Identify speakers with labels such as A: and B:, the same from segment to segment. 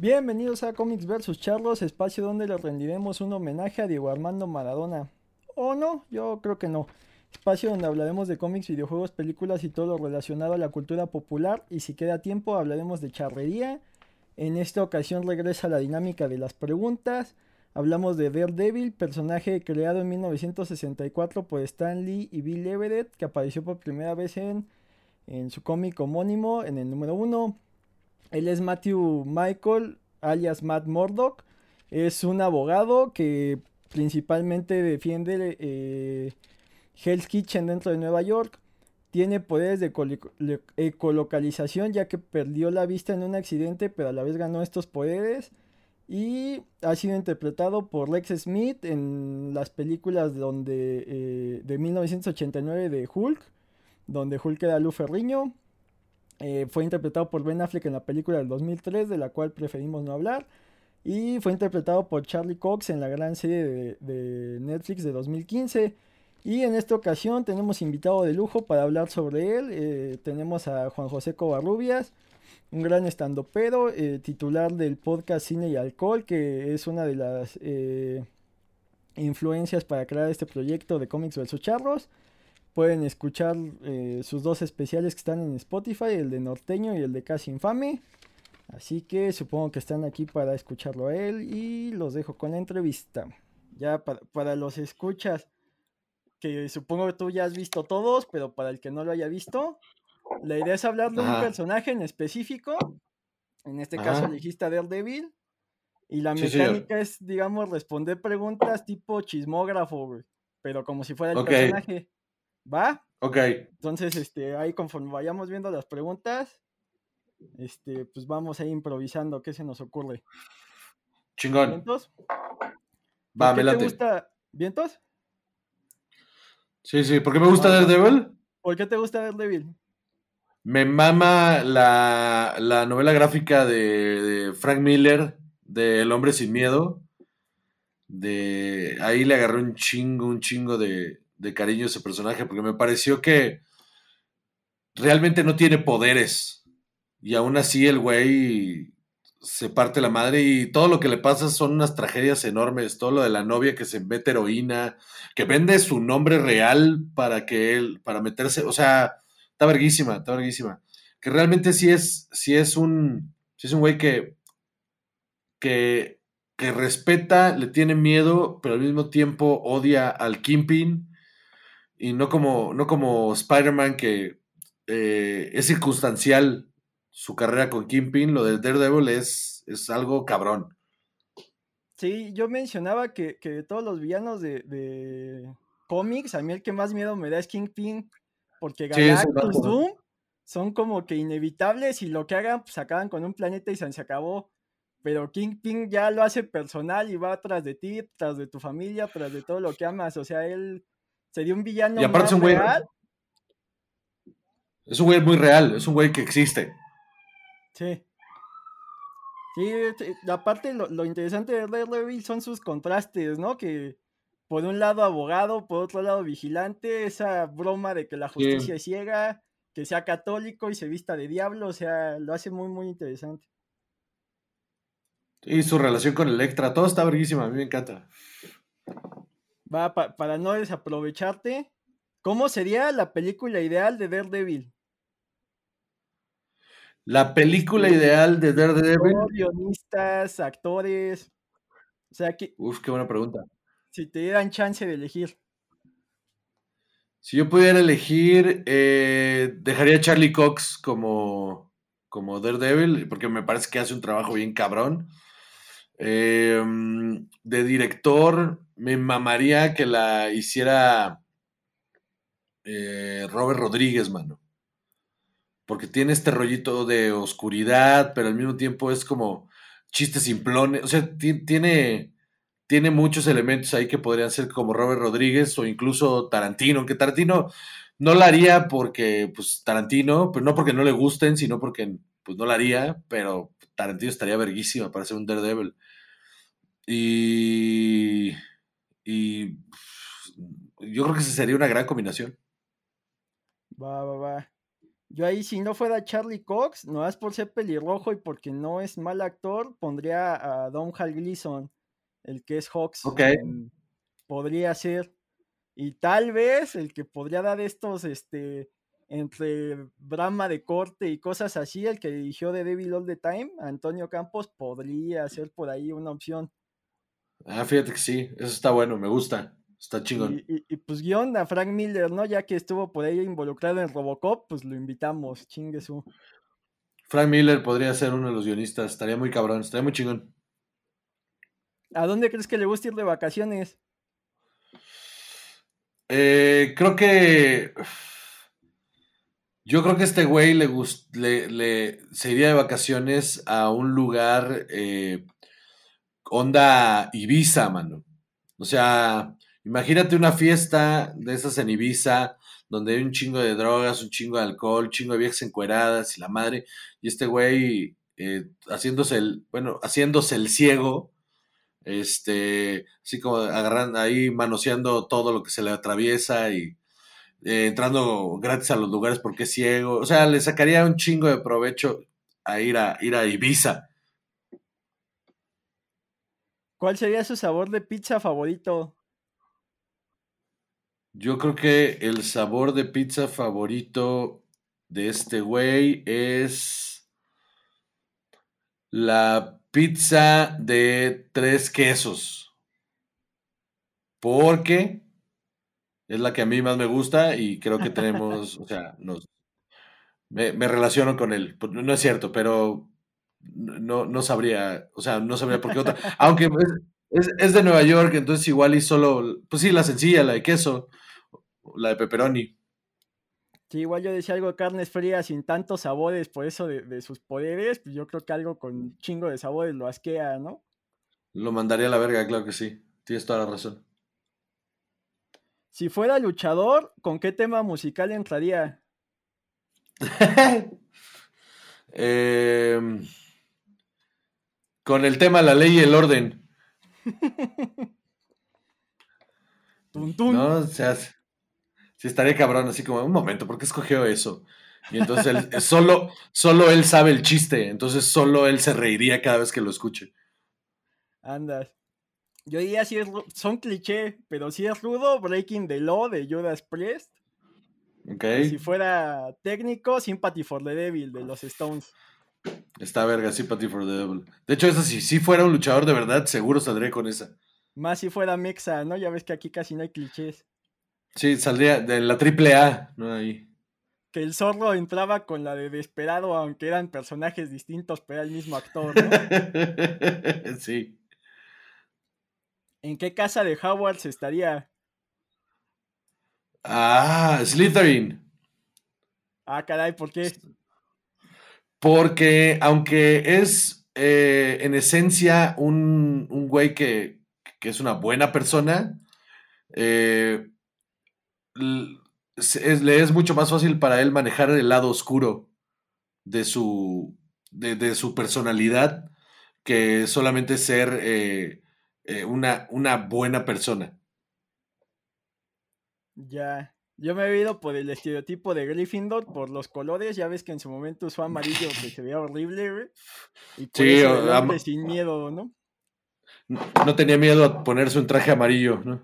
A: Bienvenidos a Comics vs Charlos, espacio donde le rendiremos un homenaje a Diego Armando Maradona. ¿O no? Yo creo que no. Espacio donde hablaremos de cómics, videojuegos, películas y todo lo relacionado a la cultura popular. Y si queda tiempo, hablaremos de charrería. En esta ocasión regresa la dinámica de las preguntas. Hablamos de Daredevil, personaje creado en 1964 por Stan Lee y Bill Everett, que apareció por primera vez en, en su cómic homónimo, en el número 1. Él es Matthew Michael, alias Matt Murdock. Es un abogado que principalmente defiende eh, Hell's Kitchen dentro de Nueva York. Tiene poderes de ecolocalización ya que perdió la vista en un accidente, pero a la vez ganó estos poderes. Y ha sido interpretado por Lex Smith en las películas donde, eh, de 1989 de Hulk, donde Hulk era Lou Ferriño. Eh, fue interpretado por Ben Affleck en la película del 2003, de la cual preferimos no hablar. Y fue interpretado por Charlie Cox en la gran serie de, Netflix de 2015. Y en esta ocasión tenemos invitado de lujo para hablar sobre él. Eh, tenemos a Juan José Covarrubias, un gran estandopero, eh, titular del podcast Cine y Alcohol, que es una de las eh, influencias para crear este proyecto de cómics versus charros. Pueden escuchar eh, sus dos especiales que están en Spotify, el de Norteño y el de Casi Infame. Así que supongo que están aquí para escucharlo a él y los dejo con la entrevista. Ya para, los escuchas, que supongo que tú ya has visto todos, pero para el que no lo haya visto, la idea es hablar de un personaje en específico. En este caso elegiste a Daredevil. Y la mecánica es, digamos, responder preguntas tipo chismógrafo, Pero como si fuera el personaje. ¿Va?
B: Ok.
A: Entonces, este, ahí conforme vayamos viendo las preguntas, este, pues vamos ahí improvisando qué se nos ocurre.
B: Chingón.
A: ¿Vientos? Va, ¿Qué te gusta? ¿Vientos?
B: Sí, sí, ¿por qué me gusta Daredevil?
A: ¿Por qué te gusta Daredevil?
B: Me mama la, la novela gráfica de, de, Frank Miller, de El hombre sin miedo. De ahí le agarré un chingo, un chingo de, de cariño ese personaje, porque me pareció que realmente no tiene poderes. Y aún así el güey se parte la madre y todo lo que le pasa son unas tragedias enormes. Todo lo de la novia que se mete heroína, que vende su nombre real para que él, para meterse, o sea, está verguísima, está verguísima. Que realmente sí es, sí es un, sí es un güey que, que, que respeta, le tiene miedo, pero al mismo tiempo odia al Kimpin y no como, no como Spider-Man que eh, es circunstancial su carrera con Kingpin, lo de Daredevil es, es algo cabrón.
A: Sí, yo mencionaba que, de todos los villanos de, cómics, a mí el que más miedo me da es Kingpin, porque Galactus Doom son como que inevitables y lo que hagan, pues acaban con un planeta y se acabó. Pero Kingpin ya lo hace personal y va tras de ti, tras de tu familia, tras de todo lo que amas. O sea, él Sería un villano.
B: Y aparte es un güey. Real. Es un güey muy real, es un güey que existe.
A: Sí. Sí, aparte lo, lo interesante de Daredevil son sus contrastes, ¿no? Que por un lado abogado, por otro lado vigilante, esa broma de que la justicia es ciega, que sea católico y se vista de diablo, o sea, lo hace muy, muy interesante.
B: Y su relación con Electra, todo está verguísima, a mí me encanta.
A: Va, para no desaprovecharte. ¿Cómo sería la película ideal de Daredevil?
B: La película ideal de Daredevil.
A: Guionistas, actores. O sea, que.
B: Uf, qué buena pregunta.
A: Si te dieran chance de elegir.
B: Si yo pudiera elegir, eh, dejaría a Charlie Cox como, como Daredevil, porque me parece que hace un trabajo bien cabrón. Em, de director, me mamaría que la hiciera eh, Robert Rodríguez, mano. Porque tiene este rollito de oscuridad, pero al mismo tiempo es como chistes simplones. O sea, tiene, tiene muchos elementos ahí que podrían ser como Robert Rodríguez o incluso Tarantino, que Tarantino no la haría porque, pues, Tarantino, pero no porque no le gusten, sino porque, pues, no la haría, pero Tarantino estaría verguísima para ser un Daredevil. Y, y yo creo que esa sería una gran combinación.
A: Va, va, va. Yo ahí, si no fuera Charlie Cox, no es por ser pelirrojo y porque no es mal actor, pondría a Don Hal Gleason, el que es Hawks.
B: Ok.
A: podría ser. Y tal vez el que podría dar estos, este, entre drama de corte y cosas así, el que dirigió The Devil All the Time, Antonio Campos, podría ser por ahí una opción.
B: Ah, fíjate que sí, eso está bueno, me gusta, está chingón.
A: Y, pues guion a Frank Miller, ¿no? Ya que estuvo por ahí involucrado en Robocop, pues lo invitamos, chingue su.
B: Frank Miller podría ser uno de los guionistas, estaría muy cabrón, estaría muy chingón.
A: ¿A dónde crees que le gusta ir de vacaciones?
B: Eh, creo que yo creo que este güey le, le, le, se iría de vacaciones a un lugar eh, onda Ibiza, mano. O sea, imagínate una fiesta de esas en Ibiza, donde hay un chingo de drogas, un chingo de alcohol, un chingo de viejas encueradas y la madre, y este güey eh, haciéndose el, bueno, haciéndose el ciego, este, así como agarrando ahí, manoseando todo lo que se le atraviesa y eh, entrando gratis a los lugares porque es ciego. O sea, le sacaría un chingo de provecho a ir a, ir a Ibiza.
A: ¿Cuál sería su sabor de pizza favorito?
B: Yo creo que el sabor de pizza favorito de este güey es la pizza de tres quesos. Porque es la que a mí más me gusta y creo que tenemos, o sea, nos, me, relaciono con él. Pues, no es cierto, pero no, no sabría, o sea, no sabría por qué otra. Aunque es, de Nueva York, entonces igual y solo, pues sí, la sencilla, la de queso, la de pepperoni.
A: Sí, igual yo decía algo de carnes frías sin tantos sabores, por eso de, de, sus poderes, pues yo creo que algo con chingo de sabores lo asquea, ¿no?
B: Lo mandaría a la verga, claro que sí. Tienes toda la razón.
A: Si fuera luchador, ¿con qué tema musical entraría?
B: Em, con el tema La ley y el orden. No, o sea, sí estaría cabrón, así como, un momento, ¿por qué escogió eso? Y entonces solo, solo él sabe el chiste, entonces solo él se reiría cada vez que lo escuche.
A: Andas. Yo diría si es, son cliché, pero si es rudo, Breaking the Law de Judas Priest.
B: Okay.
A: Si fuera técnico, Sympathy for the Devil de los Stones.
B: Está verga, Sympathy for the Devil. De hecho, esa si, si fuera un luchador de verdad, seguro saldría con esa.
A: Más si fuera Mexa, ¿no? Ya ves que aquí casi no hay clichés.
B: Sí, saldría de la triple A, ¿no? Ahí.
A: Que el zorro entraba con la de Desperado, aunque eran personajes distintos, pero era el mismo actor, ¿no?
B: sí.
A: ¿En qué casa de Howard se estaría?
B: Ah, Slytherin.
A: Ah, caray, ¿por qué?
B: Porque aunque es eh, en esencia un, güey que, es una buena persona, eh, le es mucho más fácil para él manejar el lado oscuro de su, de, su personalidad que solamente ser eh, una, una buena persona.
A: Ya. Yo me he ido por el estereotipo de Gryffindor, por los colores. Ya ves que en su momento usó amarillo, que se veía horrible, güey. Y por sí, eso sin miedo, ¿no?
B: No tenía miedo a ponerse un traje amarillo, ¿no?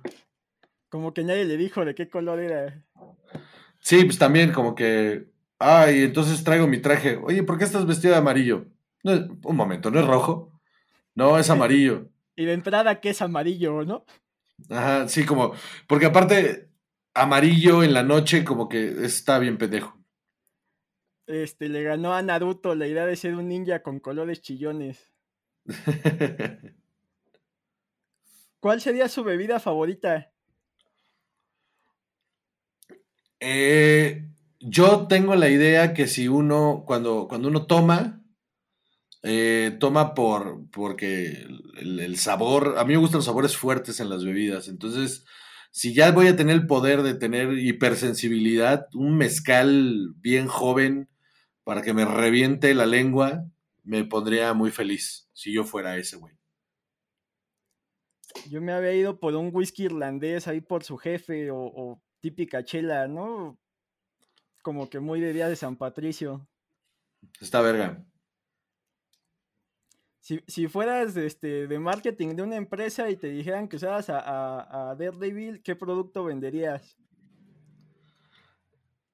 A: Como que nadie le dijo de qué color era.
B: Sí, pues también como que. Ay, entonces traigo mi traje. Oye, ¿por qué estás vestido de amarillo? un momento, ¿no es rojo? No, es amarillo.
A: Y de entrada que es amarillo, ¿no?
B: Ajá, sí, como, porque aparte, amarillo en la noche como que está bien pendejo.
A: Este, le ganó a Naruto la idea de ser un ninja con colores chillones. ¿Cuál sería su bebida favorita?
B: Eh, yo tengo la idea que si uno, cuando, cuando uno toma, eh, toma por porque el, sabor, a mí me gustan los sabores fuertes en las bebidas, entonces si ya voy a tener el poder de tener hipersensibilidad, un mezcal bien joven para que me reviente la lengua, me pondría muy feliz si yo fuera ese güey.
A: Yo me había ido por un whisky irlandés ahí por su jefe o, o típica chela, ¿no? como que muy de día de San Patricio.
B: Está verga.
A: Si, si fueras este, de marketing de una empresa y te dijeran que usaras a, a, a Daredevil, ¿qué producto venderías?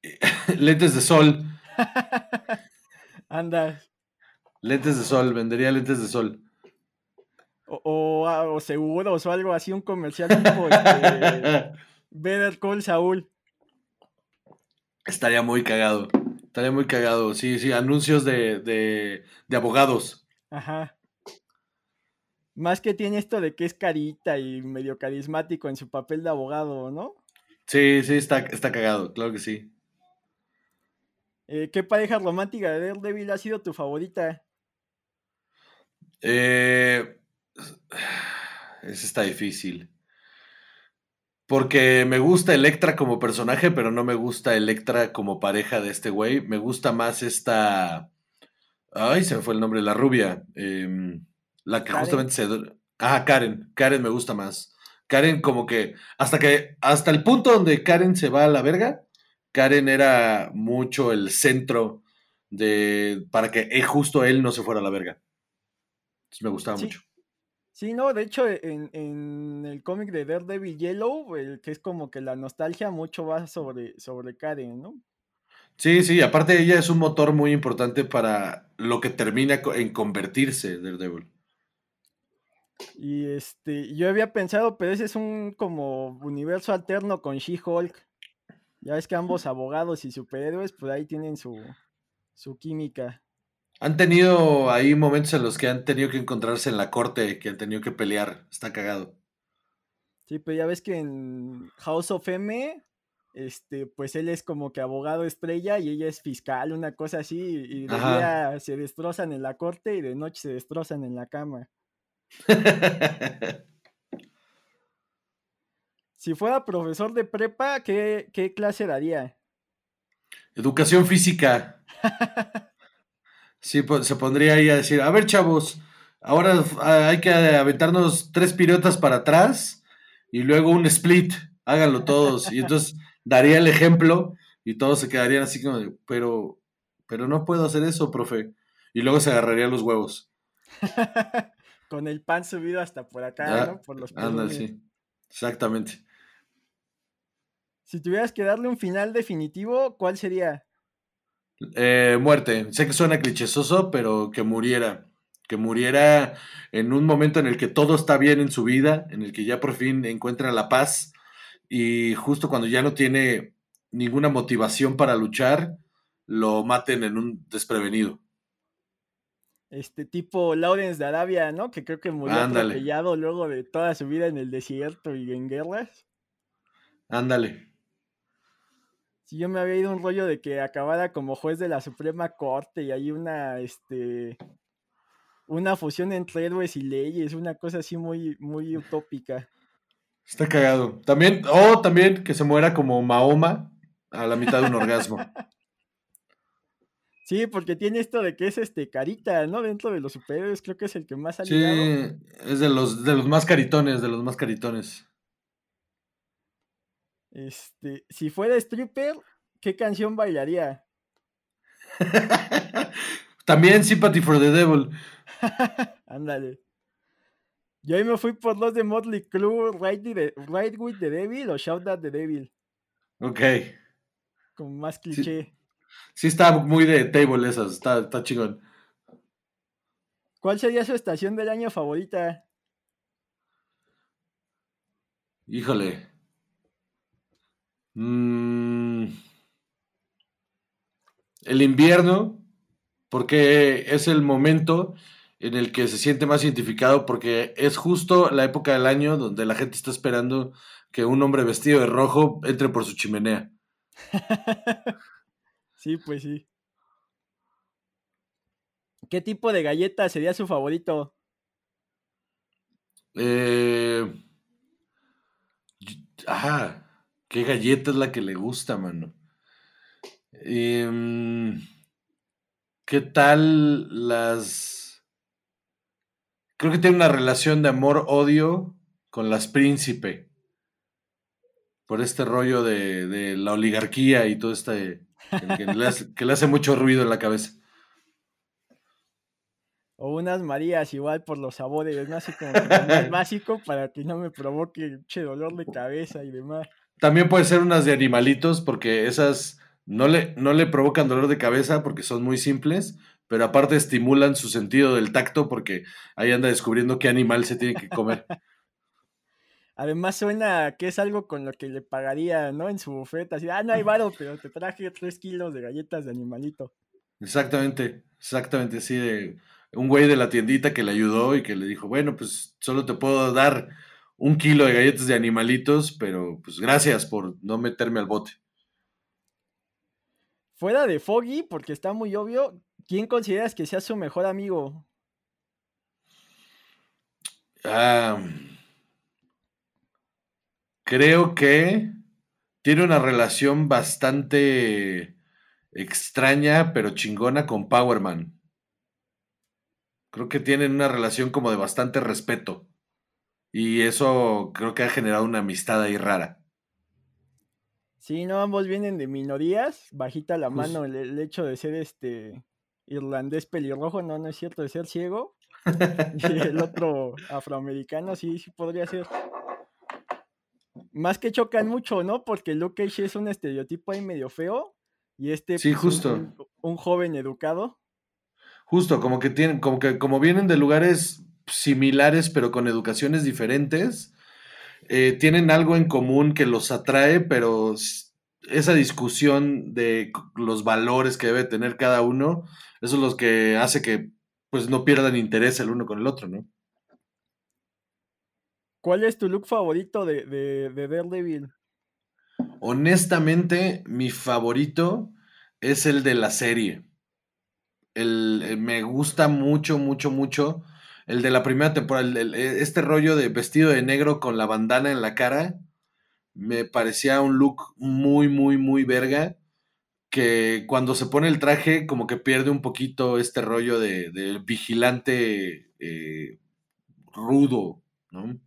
B: lentes de sol.
A: Anda.
B: Lentes de sol, vendería lentes de sol.
A: O, o, seguros o algo así, un comercial tipo este, Better Call Saúl.
B: Estaría muy cagado. Estaría muy cagado. Sí, sí, anuncios de, de, de abogados.
A: Ajá. Más que tiene esto de que es carita y medio carismático en su papel de abogado, ¿no?
B: Sí, sí, está, está cagado, claro que sí.
A: Eh, ¿Qué pareja romántica de Daredevil ha sido tu favorita?
B: Eh, eso está difícil. Porque me gusta Electra como personaje, pero no me gusta Electra como pareja de este güey. Me gusta más esta. Ay, se me fue el nombre, la rubia. Em, la que justamente se. Ah, Karen. Karen me gusta más. Karen, como que. Hasta que. Hasta el punto donde Karen se va a la verga. Karen era mucho el centro de. para que eh, justo él no se fuera a la verga. me gustaba mucho.
A: Sí, no, de hecho, en, el cómic de Daredevil Yellow, el que es como que la nostalgia mucho va sobre, sobre Karen, ¿no?
B: Sí, sí, aparte ella es un motor muy importante para lo que termina en convertirse Daredevil.
A: Y este, yo había pensado, pero ese es un como universo alterno con She-Hulk. Ya ves que ambos abogados y superhéroes, pues ahí tienen su, su química.
B: Han tenido ahí momentos en los que han tenido que encontrarse en la corte, que han tenido que pelear. Está cagado.
A: Sí, pero ya ves que en House of M, este, pues él es como que abogado estrella y ella es fiscal, una cosa así, y de día se destrozan en la corte y de noche se destrozan en la cama. si fuera profesor de prepa, ¿qué, qué clase daría?
B: Educación física. Sí, se pondría ahí a decir, a ver chavos, ahora hay que aventarnos tres piruetas para atrás y luego un split, háganlo todos. Y entonces daría el ejemplo y todos se quedarían así como, pero, pero no puedo hacer eso, profe. Y luego se agarraría los huevos.
A: Con el pan subido hasta por acá, ¿no? Por los
B: Anda, sí. Exactamente.
A: Si tuvieras que darle un final definitivo, ¿cuál sería?
B: Eh, muerte. Sé que suena clichésoso, pero que muriera. Que muriera en un momento en el que todo está bien en su vida, en el que ya por fin encuentra la paz y justo cuando ya no tiene ninguna motivación para luchar, lo maten en un desprevenido.
A: Este tipo Lawrence de Arabia, ¿no? Que creo que murió atropellado luego de toda su vida en el desierto y en guerras.
B: Ándale.
A: Si yo me había ido un rollo de que acabara como juez de la Suprema Corte y hay una, este, una fusión entre héroes y leyes, una cosa así muy, muy utópica.
B: Está cagado. También, o también que se muera como Mahoma a la mitad de un orgasmo.
A: Sí, porque tiene esto de que es este carita, ¿no? Dentro de los superhéroes creo que es el que más ha
B: Sí, es de los, de los más caritones, de los más caritones.
A: Este, si fuera stripper, ¿qué canción bailaría?
B: También Sympathy for the Devil.
A: Ándale. Yo ahí me fui por los de Motley Crue, Ride, with the Devil o Shout at the Devil.
B: Ok.
A: Como más cliché.
B: Sí, está muy de table esas, está, está chingón.
A: ¿Cuál sería su estación del año favorita?
B: Híjole. Mm, el invierno, porque es el momento en el que se siente más identificado, porque es justo la época del año donde la gente está esperando que un hombre vestido de rojo entre por su chimenea.
A: sí, pues sí. ¿Qué tipo de galleta sería su favorito?
B: Eh... Ajá. ¿Qué galleta es la que le gusta, mano? Em, ¿Qué tal las... Creo que tiene una relación de amor-odio con las príncipe. por este rollo de, la oligarquía y todo este que le, hace, mucho ruido en la cabeza.
A: O unas Marías igual por los sabores, ¿no? Así como más básico para que no me provoque mucho dolor de cabeza y demás.
B: También puede ser unas de animalitos, porque esas no le, no le provocan dolor de cabeza porque son muy simples, pero aparte estimulan su sentido del tacto porque ahí anda descubriendo qué animal se tiene que comer.
A: Además suena que es algo con lo que le pagaría, ¿no? En su bufeta, así, ah, no hay varo, pero te traje tres kilos de galletas de animalito.
B: Exactamente, exactamente, sí, de un güey de la tiendita que le ayudó y que le dijo, bueno, pues solo te puedo dar un kilo de galletas de animalitos, pero pues gracias por no meterme al bote.
A: Fuera de Foggy, porque está muy obvio, ¿quién consideras que sea su mejor amigo?
B: Ah, creo que tiene una relación bastante extraña, pero chingona con Powerman. Creo que tienen una relación como de bastante respeto. Y eso creo que ha generado una amistad ahí rara.
A: Sí, no, ambos vienen de minorías, bajita la mano el, hecho de ser este irlandés pelirrojo, no, no es cierto, de ser ciego. y el otro afroamericano, sí, sí podría ser. Más que chocan mucho, ¿no? Porque Luke Cage es un estereotipo ahí medio feo. Y este
B: sí, pues, justo.
A: Un, joven educado.
B: Justo, como que tienen, como que como vienen de lugares similares, pero con educaciones diferentes, eh, tienen algo en común que los atrae, pero esa discusión de los valores que debe tener cada uno, eso es lo que hace que pues no pierdan interés el uno con el otro, ¿no?
A: ¿Cuál es tu look favorito de, de, de Daredevil?
B: Honestamente, mi favorito es el de la serie. El, eh, me gusta mucho, mucho, mucho el de la primera temporada, e, este rollo de vestido de negro con la bandana en la cara, me parecía un look muy, muy, muy verga. Que cuando se pone el traje, como que pierde un poquito este rollo de, vigilante eh, rudo, ¿no?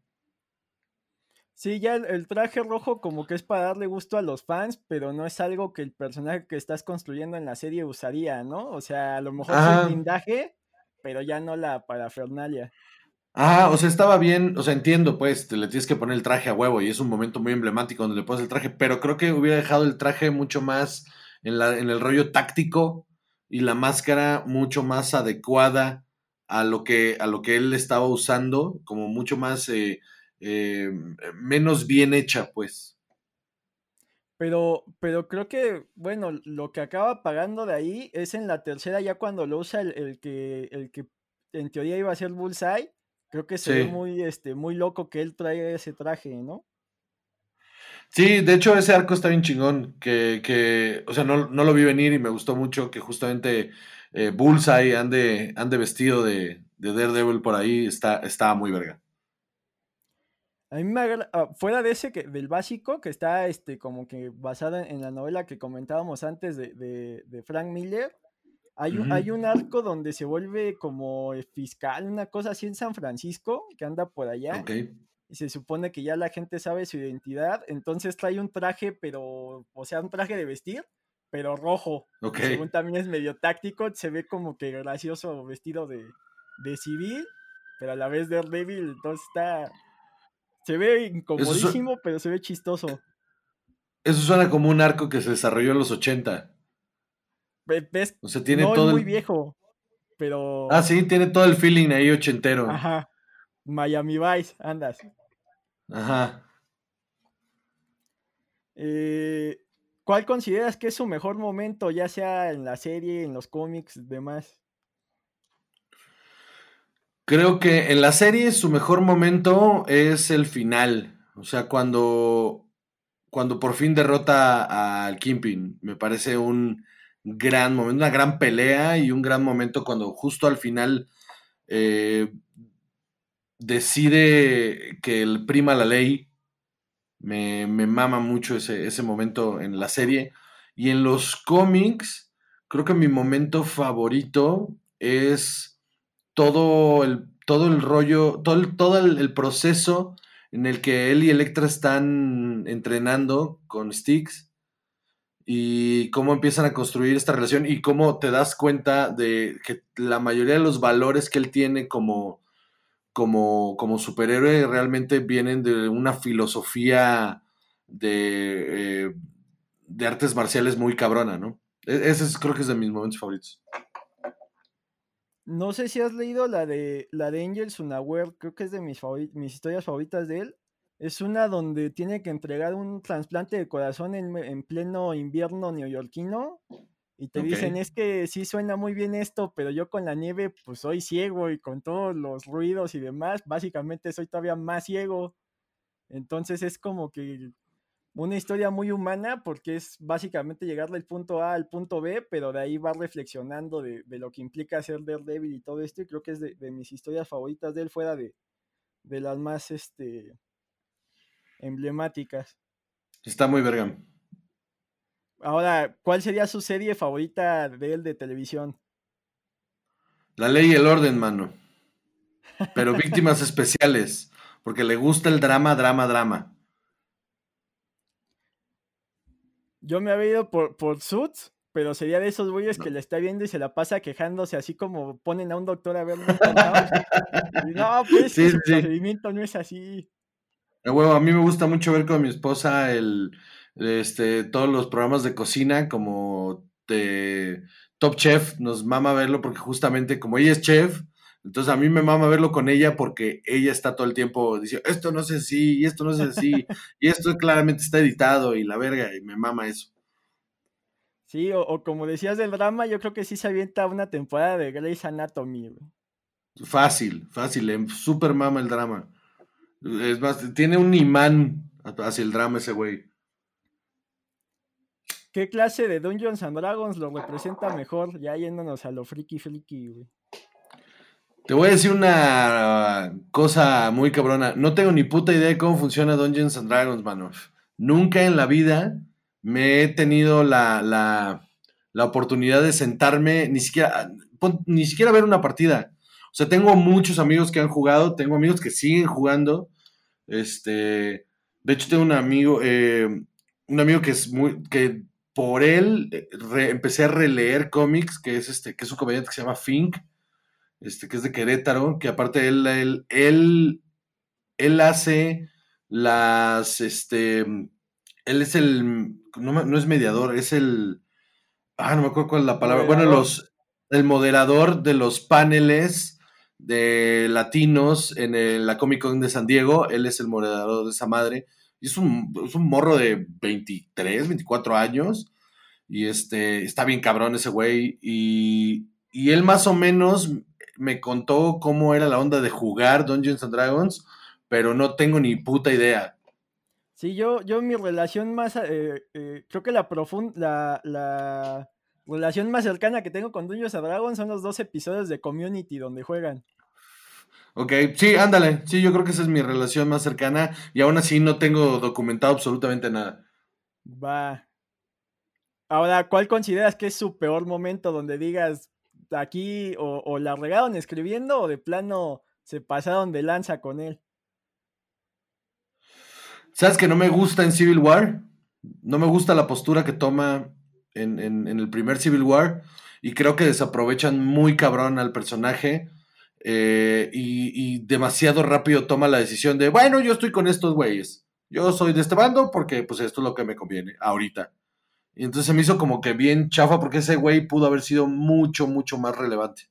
A: Sí, ya el, traje rojo como que es para darle gusto a los fans, pero no es algo que el personaje que estás construyendo en la serie usaría, ¿no? O sea, a lo mejor es un blindaje, pero ya no la parafernalia.
B: Ah, o sea, estaba bien, o sea, entiendo, pues, te le tienes que poner el traje a huevo y es un momento muy emblemático donde le pones el traje, pero creo que hubiera dejado el traje mucho más en, la, en el rollo táctico y la máscara mucho más adecuada a lo que, a lo que él estaba usando, como mucho más, eh, eh, menos bien hecha, pues.
A: Pero, pero creo que, bueno, lo que acaba pagando de ahí es en la tercera, ya cuando lo usa el, que, el que en teoría iba a ser Bullseye. Creo que se ve muy, este, muy loco que él traiga ese traje, ¿no?
B: Sí, de hecho ese arco está bien chingón, que, que o sea, no, lo vi venir y me gustó mucho que justamente eh, Bullseye ande, ande vestido de, de Daredevil por ahí, está, estaba muy verga.
A: A mí me agrada, ah, fuera de ese, que, del básico, que está este, como que basado en, la novela que comentábamos antes de, Frank Miller, hay, un, hay un arco donde se vuelve como fiscal, una cosa así en San Francisco, que anda por allá. Y se supone que ya la gente sabe su identidad, entonces trae un traje, pero, o sea, un traje de vestir, pero rojo. Según también es medio táctico, se ve como que gracioso vestido de, de civil, pero a la vez de Daredevil, entonces está, se ve incomodísimo, pero se ve chistoso.
B: Eso suena como un arco que se desarrolló en los 80.
A: ¿Ves? O sea, tiene todo. Es muy viejo, pero.
B: Ah, sí, tiene todo el feeling ahí ochentero.
A: Ajá. Miami Vice, andas.
B: Ajá.
A: Eh, ¿Cuál consideras que es su mejor momento, ya sea en la serie, en los cómics, demás?
B: Creo que en la serie su mejor momento es el final. O sea, cuando, cuando por fin derrota al Kimpin. Me parece un gran momento, una gran pelea y un gran momento cuando justo al final eh, decide que él prima la ley. Me, me mama mucho ese, ese momento en la serie. Y en los cómics, creo que mi momento favorito es todo el, todo el rollo, todo el, todo el, proceso en el que él y Electra están entrenando con Sticks y cómo empiezan a construir esta relación y cómo te das cuenta de que la mayoría de los valores que él tiene como, como, como superhéroe realmente vienen de una filosofía de, eh, de artes marciales muy cabrona, ¿no? E-, ese es, creo que es de mis momentos favoritos.
A: No sé si has leído la de la de Angel Sunaware, creo que es de mis, mis historias favoritas de él. Es una donde tiene que entregar un trasplante de corazón en, pleno invierno neoyorquino. Y te dicen, es que sí suena muy bien esto, pero yo con la nieve pues soy ciego y con todos los ruidos y demás, básicamente soy todavía más ciego. Entonces es como que una historia muy humana porque es básicamente llegar del punto A al punto B, pero de ahí va reflexionando de, lo que implica ser Daredevil y todo esto, y creo que es de, mis historias favoritas de él, fuera de, de, las más este, emblemáticas.
B: Está muy verga.
A: Ahora, ¿cuál sería su serie favorita de él de televisión?
B: La ley y el orden, mano. Pero víctimas especiales, porque le gusta el drama, drama, drama.
A: Yo me había ido por, por Suits, pero sería de esos güeyes que le está viendo y se la pasa quejándose, así como ponen a un doctor a ver. no, pues el procedimiento no es así.
B: a mí me gusta mucho ver con mi esposa el, este, todos los programas de cocina, como de Top Chef, nos mama verlo porque justamente como ella es chef, entonces a mí me mama verlo con ella porque ella está todo el tiempo diciendo, esto no sé si, y esto no sé si, y esto claramente está editado y la verga, y me mama eso.
A: Sí, o, como decías del drama, yo creo que sí se avienta una temporada de Grey's Anatomy.
B: Fácil, fácil, em, super mama el drama. Es más, tiene un imán hacia el drama ese güey.
A: ¿Qué clase de Dungeons and Dragons lo representa mejor? Ya yéndonos a lo friki friki, güey.
B: Te voy a decir una cosa muy cabrona. No tengo ni puta idea de cómo funciona Dungeons and Dragons, mano. Nunca en la vida me he tenido la, la, oportunidad de sentarme, ni siquiera, ni siquiera ver una partida. O sea, tengo muchos amigos que han jugado, tengo amigos que siguen jugando. Este, de hecho, tengo un amigo, eh, un amigo que es muy, que por él eh, empecé a releer cómics, que es este, que es un comediante que se llama Fink este, que es de Querétaro, que aparte él, él, él, él hace las, este, él es el, no, es mediador, es el, ah, no me acuerdo cuál es la palabra, bueno, los, el moderador de los paneles de latinos en la Comic Con de San Diego, él es el moderador de esa madre, y es un, es un morro de 23, 24 años, y este, está bien cabrón ese güey, y, y él más o menos me contó cómo era la onda de jugar Dungeons and Dragons, pero no tengo ni puta idea.
A: Sí, yo, yo mi relación más, eh, eh, creo que la profunda, la, relación más cercana que tengo con Dungeons and Dragons son los dos episodios de Community donde juegan.
B: Ok, sí, ándale, sí, yo creo que esa es mi relación más cercana y aún así no tengo documentado absolutamente nada.
A: Va. Ahora, ¿cuál consideras que es su peor momento donde digas, aquí o, la regaron escribiendo o de plano se pasaron de lanza con él.
B: ¿Sabes que no me gusta en Civil War? No me gusta la postura que toma en, el primer Civil War y creo que desaprovechan muy cabrón al personaje eh, y, y, demasiado rápido toma la decisión de, bueno, yo estoy con estos güeyes. Yo soy de este bando porque pues esto es lo que me conviene ahorita. Y entonces se me hizo como que bien chafa porque ese güey pudo haber sido mucho, mucho más relevante.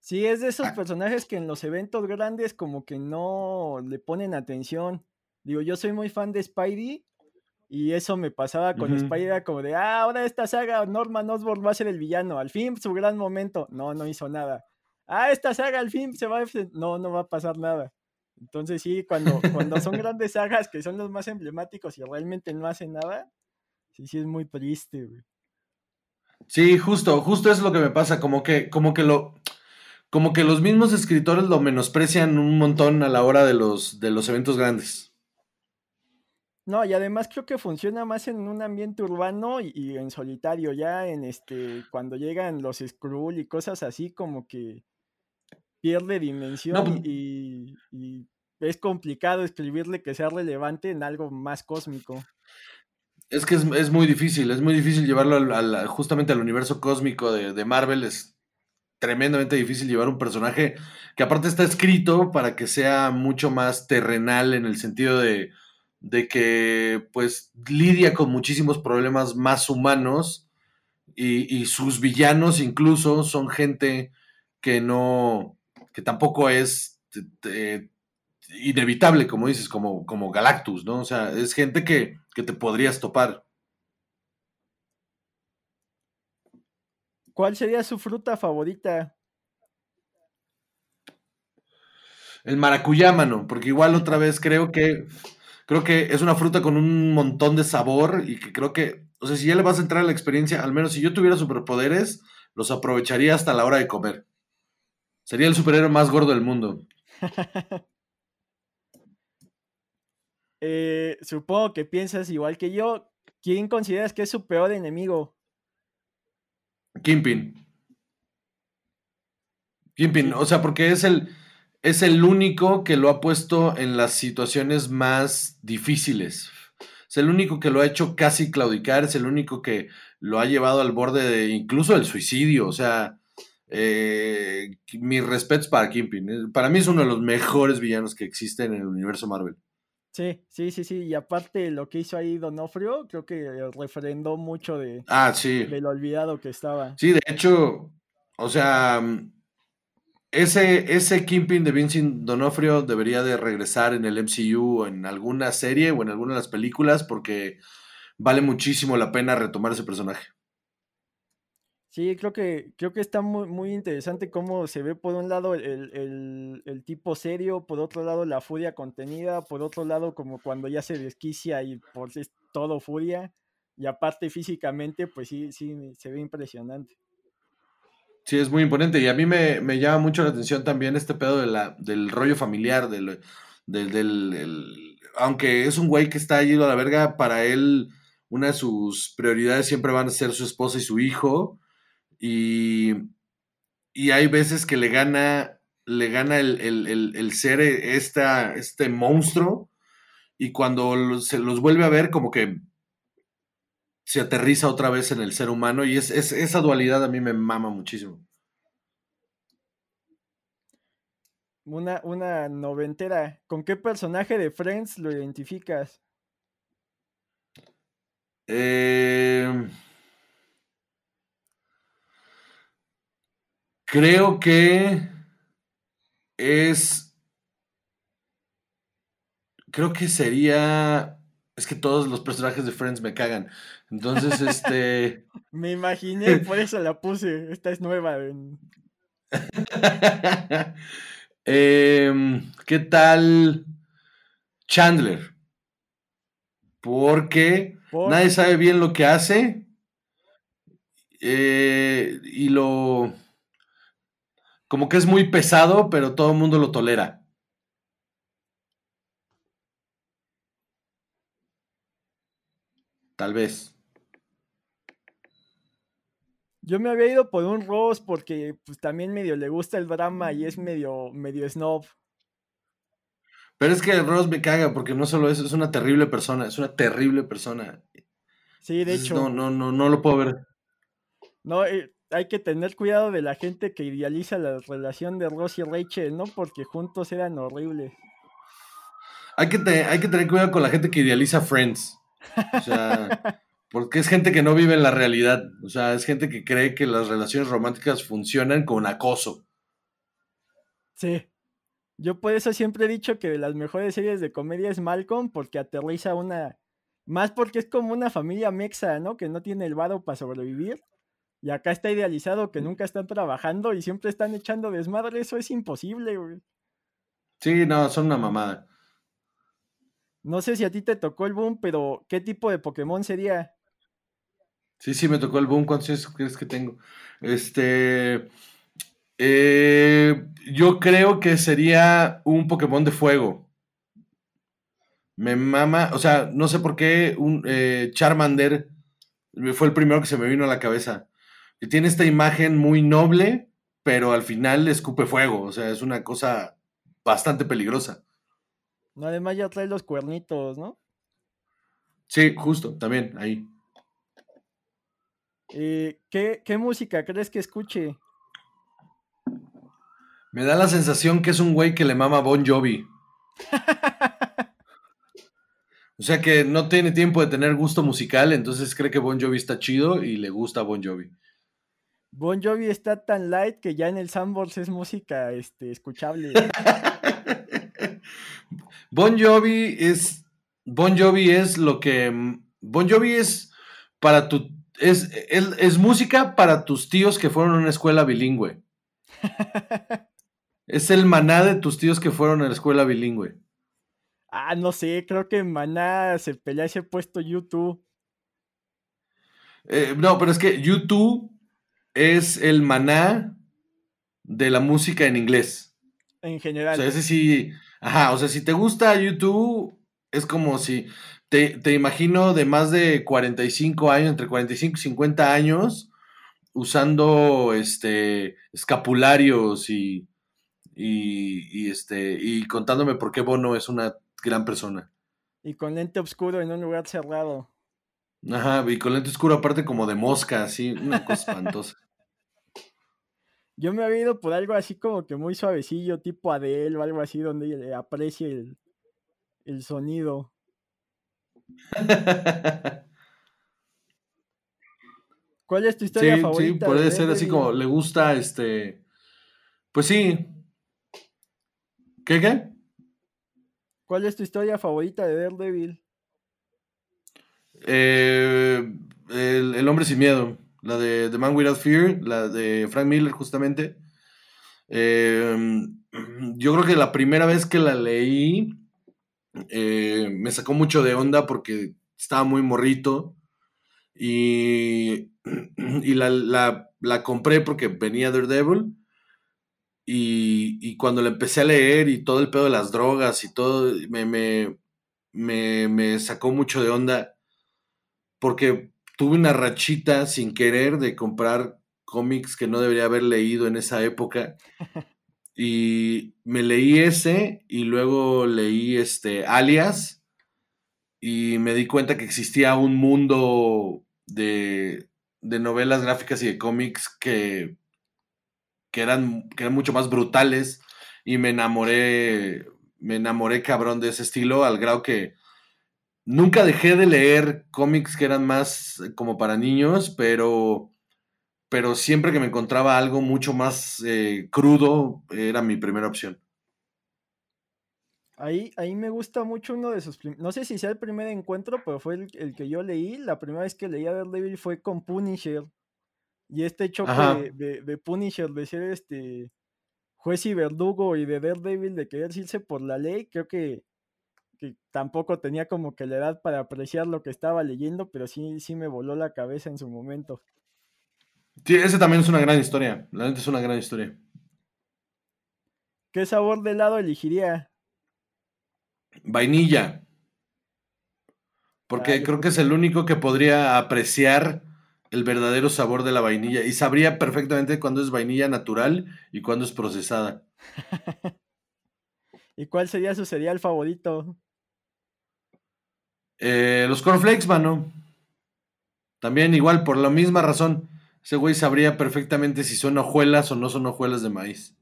A: Sí, es de esos ah. personajes que en los eventos grandes como que no le ponen atención. Digo, yo soy muy fan de Spidey y eso me pasaba con Spidey, como de, ah, ahora esta saga Norman Osborn va a ser el villano, al fin su gran momento. No, no hizo nada. Ah, esta saga al fin se va a... No, no va a pasar nada. Entonces sí, cuando, cuando son grandes sagas que son los más emblemáticos y realmente no hacen nada, Sí, sí, es muy triste, güey.
B: Sí, justo, justo es lo que me pasa, como que, como que lo, como que los mismos escritores lo menosprecian un montón a la hora de los, de los eventos grandes.
A: No, y además creo que funciona más en un ambiente urbano y, en solitario, ya en este, cuando llegan los Skrull y cosas así, como que pierde dimensión pues y, es complicado escribirle que sea relevante en algo más cósmico.
B: Es que es, muy difícil, es muy difícil llevarlo al, justamente al universo cósmico de, de, Marvel. Es tremendamente difícil llevar un personaje que aparte está escrito para que sea mucho más terrenal en el sentido de, de que pues lidia con muchísimos problemas más humanos y, y sus villanos incluso son gente que no, que tampoco es inevitable, como dices, como, como Galactus, ¿no? O sea, es gente que, que te podrías topar.
A: ¿Cuál sería su fruta favorita?
B: El maracuyá, mano, porque igual otra vez creo que creo que es una fruta con un montón de sabor y que creo que, o sea, si ya le vas a entrar a la experiencia, al menos si yo tuviera superpoderes, los aprovecharía hasta la hora de comer. Sería el superhéroe más gordo del mundo.
A: Eh, supongo que piensas igual que yo. ¿Quién consideras que es su peor enemigo?
B: Kimpin. Kimpin, o sea, porque es el, es el único que lo ha puesto en las situaciones más difíciles. Es el único que lo ha hecho casi claudicar, es el único que lo ha llevado al borde de incluso el suicidio. O sea, eh, mis respetos para Kimpin. Para mí es uno de los mejores villanos que existen en el universo Marvel.
A: Sí, sí, sí, sí. Y aparte lo que hizo ahí Donofrio, creo que refrendó mucho de,
B: ah, sí.
A: de lo olvidado que estaba.
B: Sí, de hecho, o sea, ese, ese Kingpin de Vincent Donofrio debería de regresar en el MCU en alguna serie o en alguna de las películas porque vale muchísimo la pena retomar ese personaje.
A: Sí, creo que, creo que está muy, muy interesante cómo se ve por un lado el, tipo serio, por otro lado la furia contenida, por otro lado como cuando ya se desquicia y por es todo furia, y aparte físicamente, pues sí, sí, se ve impresionante.
B: Sí, es muy imponente, y a mí me, llama mucho la atención también este pedo de la, del rollo familiar, del, del, aunque es un güey que está ido a la verga, para él una de sus prioridades siempre van a ser su esposa y su hijo, y, y hay veces que le gana, le gana el, ser esta, este monstruo. Y cuando se los vuelve a ver, como que se aterriza otra vez en el ser humano. Y es, esa dualidad a mí me mama muchísimo.
A: Una, una noventera. ¿Con qué personaje de Friends lo identificas?
B: Eh. Creo que es. Creo que sería. Es que todos los personajes de Friends me cagan. Entonces, este.
A: me imaginé, por eso la puse. Esta es nueva.
B: Em, ¿Qué tal Chandler? Porque nadie sabe bien lo que hace. Eh, y lo como que es muy pesado, pero todo el mundo lo tolera. Tal vez.
A: Yo me había ido por un Ross porque pues, también medio le gusta el drama y es medio, medio snob.
B: Pero es que el Ross me caga porque no solo eso, es una terrible persona, es una terrible persona.
A: Sí, de hecho.
B: No, no, no, no lo puedo ver.
A: No, eh, hay que tener cuidado de la gente que idealiza la relación de Ross y Rachel, ¿no? Porque juntos eran horribles.
B: Hay que, hay que tener cuidado con la gente que idealiza Friends. O sea, porque es gente que no vive en la realidad. O sea, es gente que cree que las relaciones románticas funcionan con acoso.
A: Sí. Yo por eso siempre he dicho que de las mejores series de comedia es Malcolm, porque aterriza una. Más porque es como una familia mexa, ¿no? Que no tiene el vado para sobrevivir y acá está idealizado que nunca están trabajando y siempre están echando desmadre. Eso es imposible, güey.
B: Sí, no, son una mamada.
A: No sé si a ti te tocó el boom, pero ¿qué tipo de Pokémon sería?
B: Sí, sí, me tocó el boom. ¿Cuántos crees que tengo? Este. Eh, yo creo que sería un Pokémon de fuego. Me mama, o sea, no sé por qué un eh, Charmander fue el primero que se me vino a la cabeza que tiene esta imagen muy noble, pero al final escupe fuego, o sea, es una cosa bastante peligrosa.
A: Además ya trae los cuernitos, ¿no?
B: Sí, justo, también, ahí.
A: Eh, ¿qué, ¿Qué música crees que escuche?
B: Me da la sensación que es un güey que le mama Bon Jovi. O sea que no tiene tiempo de tener gusto musical, entonces cree que Bon Jovi está chido y le gusta Bon Jovi.
A: Bon Jovi está tan light que ya en el Sandbox es música este, escuchable.
B: bon Jovi es. Bon Jovi es lo que. Bon Jovi es para tu. Es, es, es música para tus tíos que fueron a una escuela bilingüe. es el maná de tus tíos que fueron a la escuela bilingüe.
A: Ah, no sé, creo que Maná se pelea ese puesto YouTube.
B: Eh, no, pero es que YouTube es el maná de la música en inglés.
A: En general.
B: O sea, ese sí. Ajá, o sea, si te gusta YouTube, es como si. Te, te imagino de más de 45 años, entre 45 y 50 años, usando este escapularios y, y, y, este y contándome por qué Bono es una gran persona.
A: Y con lente oscuro en un lugar cerrado.
B: Ajá, y con lente oscuro aparte como de mosca, así, una cosa espantosa.
A: Yo me había ido por algo así como que muy suavecillo, tipo Adele o algo así, donde aprecie el, el sonido. ¿Cuál es tu historia
B: sí,
A: favorita?
B: Sí, puede ser así como le gusta este. Pues sí. ¿Qué qué?
A: ¿Cuál es tu historia favorita de Daredevil?
B: Eh, el, el, hombre sin miedo. La de The Man Without Fear, la de Frank Miller, justamente. Eh, yo creo que la primera vez que la leí eh, me sacó mucho de onda porque estaba muy morrito. Y, y la, la, la, compré porque venía Daredevil. Y, y, cuando la empecé a leer y todo el pedo de las drogas y todo, me, me, me, me sacó mucho de onda porque tuve una rachita sin querer de comprar cómics que no debería haber leído en esa época. Y me leí ese y luego leí este Alias y me di cuenta que existía un mundo de, de novelas gráficas y de cómics que, que, eran, que eran mucho más brutales y me enamoré, me enamoré cabrón de ese estilo al grado que nunca dejé de leer cómics que eran más como para niños, pero, pero siempre que me encontraba algo mucho más eh, crudo, era mi primera opción.
A: Ahí, ahí me gusta mucho uno de sus... No sé si sea el primer encuentro, pero fue el, el, que yo leí. La primera vez que leí a Daredevil fue con Punisher. Y este choque de, de, de, Punisher, de ser este juez y verdugo y de Daredevil, de querer irse por la ley, creo que que tampoco tenía como que la edad para apreciar lo que estaba leyendo, pero sí, sí me voló la cabeza en su momento.
B: Sí, ese también es una gran historia. La neta es una gran historia.
A: ¿Qué sabor de helado elegiría?
B: Vainilla. Porque Ay, creo que es el único que podría apreciar el verdadero sabor de la vainilla. Y sabría perfectamente cuándo es vainilla natural y cuándo es procesada.
A: ¿Y cuál sería su cereal favorito?
B: Eh, los cornflakes, mano. También igual, por la misma razón. Ese güey sabría perfectamente si son hojuelas o no son hojuelas de maíz.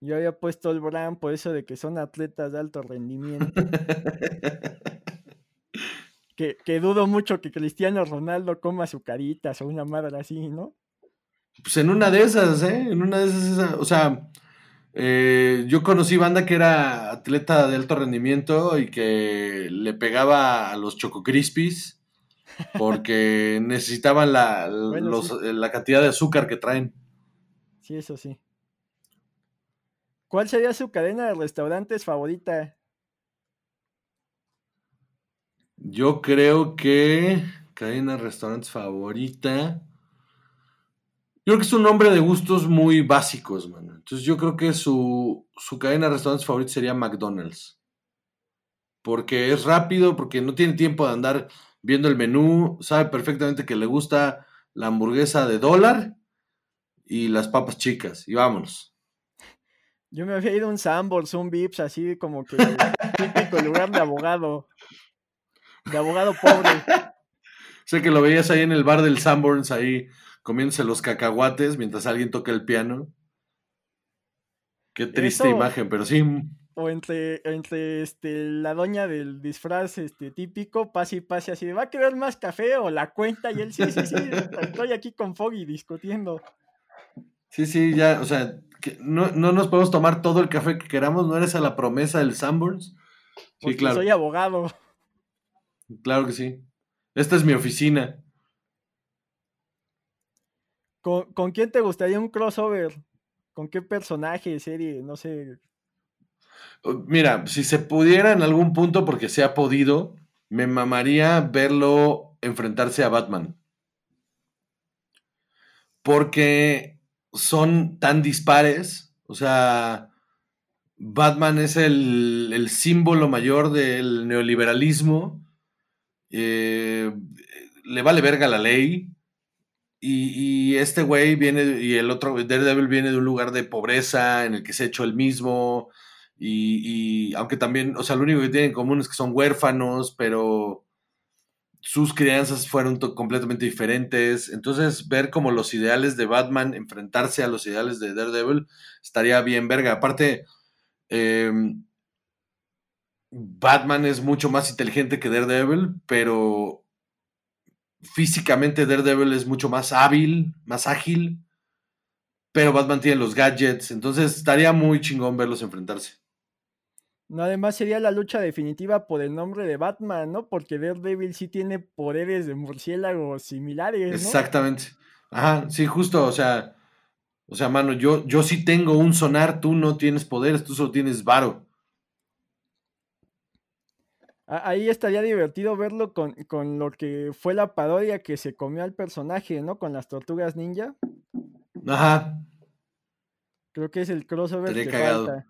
A: Yo había puesto el Bran por eso de que son atletas de alto rendimiento. que, que, dudo mucho que Cristiano Ronaldo coma azucaritas o una madre así, ¿no?
B: Pues en una de esas, ¿eh? En una de esas, esa, o sea, eh, yo conocí banda que era atleta de alto rendimiento y que le pegaba a los Choco Crispies porque necesitaban la, bueno, los, sí. la cantidad de azúcar que traen.
A: Sí, eso sí. ¿Cuál sería su cadena de restaurantes favorita?
B: Yo creo que cadena de restaurantes favorita. Yo creo que es un hombre de gustos muy básicos, mano. Entonces yo creo que su, su cadena de restaurantes favorita sería McDonald's. Porque es rápido, porque no tiene tiempo de andar viendo el menú, sabe perfectamente que le gusta la hamburguesa de dólar y las papas chicas. Y vámonos.
A: Yo me había ido a un Sambors, un Vips, así como que típico lugar de abogado. De abogado pobre.
B: Sé que lo veías ahí en el bar del Sanborns, ahí comiéndose los cacahuates mientras alguien toca el piano. Qué triste
A: Eso-
B: imagen, pero sí.
A: O entre, entre este, la doña del disfraz este, típico, pase y pase así de, ¿va a querer más café o la cuenta? Y él, sí, sí, sí, estoy aquí con Foggy discutiendo.
B: Sí, sí, ya, o sea, que no, no nos podemos tomar todo el café que queramos, ¿no eres a la promesa del Sanborns? Sí,
A: Porque
B: claro,
A: soy abogado.
B: claro que sí. Esta es mi oficina.
A: ¿Con, quién te gustaría un crossover? ¿Con qué personaje, serie? No sé.
B: Mira, si se pudiera en algún punto, porque se ha podido, me mamaría verlo enfrentarse a Batman. Porque son tan dispares. O sea, Batman es el, el símbolo mayor del neoliberalismo. eh, le vale verga la ley. Y, este güey viene, y el otro, Daredevil viene de un lugar de pobreza en el que se ha hecho el mismo. Y, aunque también, o sea, lo único que tienen en común es que son huérfanos, pero sus crianzas fueron completamente diferentes. Entonces, ver como los ideales de Batman enfrentarse a los ideales de Daredevil estaría bien verga. Aparte, eh, Batman es mucho más inteligente que Daredevil, pero físicamente Daredevil es mucho más hábil, más ágil. Pero Batman tiene los gadgets, entonces estaría muy chingón verlos enfrentarse.
A: No, además sería la lucha definitiva por el nombre de Batman, ¿no? Porque Daredevil sí tiene poderes de murciélago similares, ¿no?
B: Exactamente. Ajá, sí, justo, o sea, o sea, mano, yo, yo sí tengo un sonar, tú no tienes poderes, tú solo tienes varo.
A: Ahí estaría divertido verlo con, con lo que fue la parodia que se comió al personaje, ¿no? Con las tortugas ninja.
B: Ajá,
A: Creo que es el crossover que
B: cagado.
A: falta.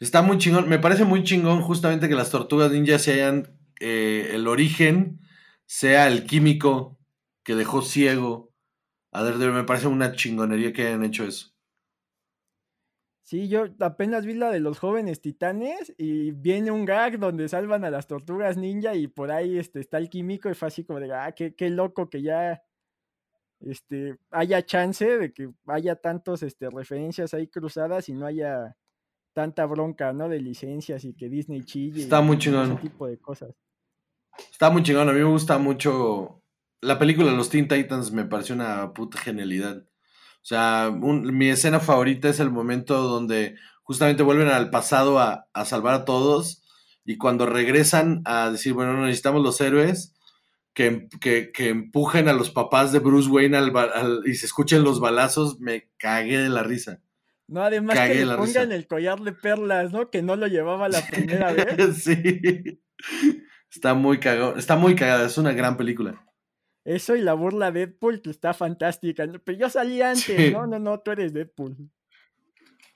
B: está muy chingón, me parece muy chingón justamente que las tortugas ninjas se hayan, eh, el origen sea el químico que dejó ciego a Daredevil, me parece una chingonería que hayan hecho eso.
A: Sí, yo apenas vi la de los jóvenes titanes y viene un gag donde salvan a las tortugas ninja y por ahí este, está el químico y fue así como de, ah, qué, qué loco que ya este, haya chance de que haya tantos este, referencias ahí cruzadas y no haya tanta bronca, ¿no? De licencias y que Disney chille.
B: Está
A: y
B: muy
A: ese tipo de cosas.
B: Está muy chingón, a mí me gusta mucho. La película de los Teen Titans me pareció una puta genialidad. O sea, un- mi escena favorita es el momento donde justamente vuelven al pasado a, a salvar a todos y cuando regresan a decir, bueno, no necesitamos los héroes, que, que- que empujen a los papás de Bruce Wayne al al- y se escuchen los balazos, me cagué de la risa.
A: No, además
B: Cagué
A: que le pongan
B: risa.
A: el collar de perlas, ¿no? Que no lo llevaba la primera vez.
B: sí. Está muy cagado, está muy cagada, es una gran película.
A: Eso y la burla de Deadpool que está fantástica. Pero yo salí antes.
B: Sí.
A: No, no, no, tú eres Deadpool.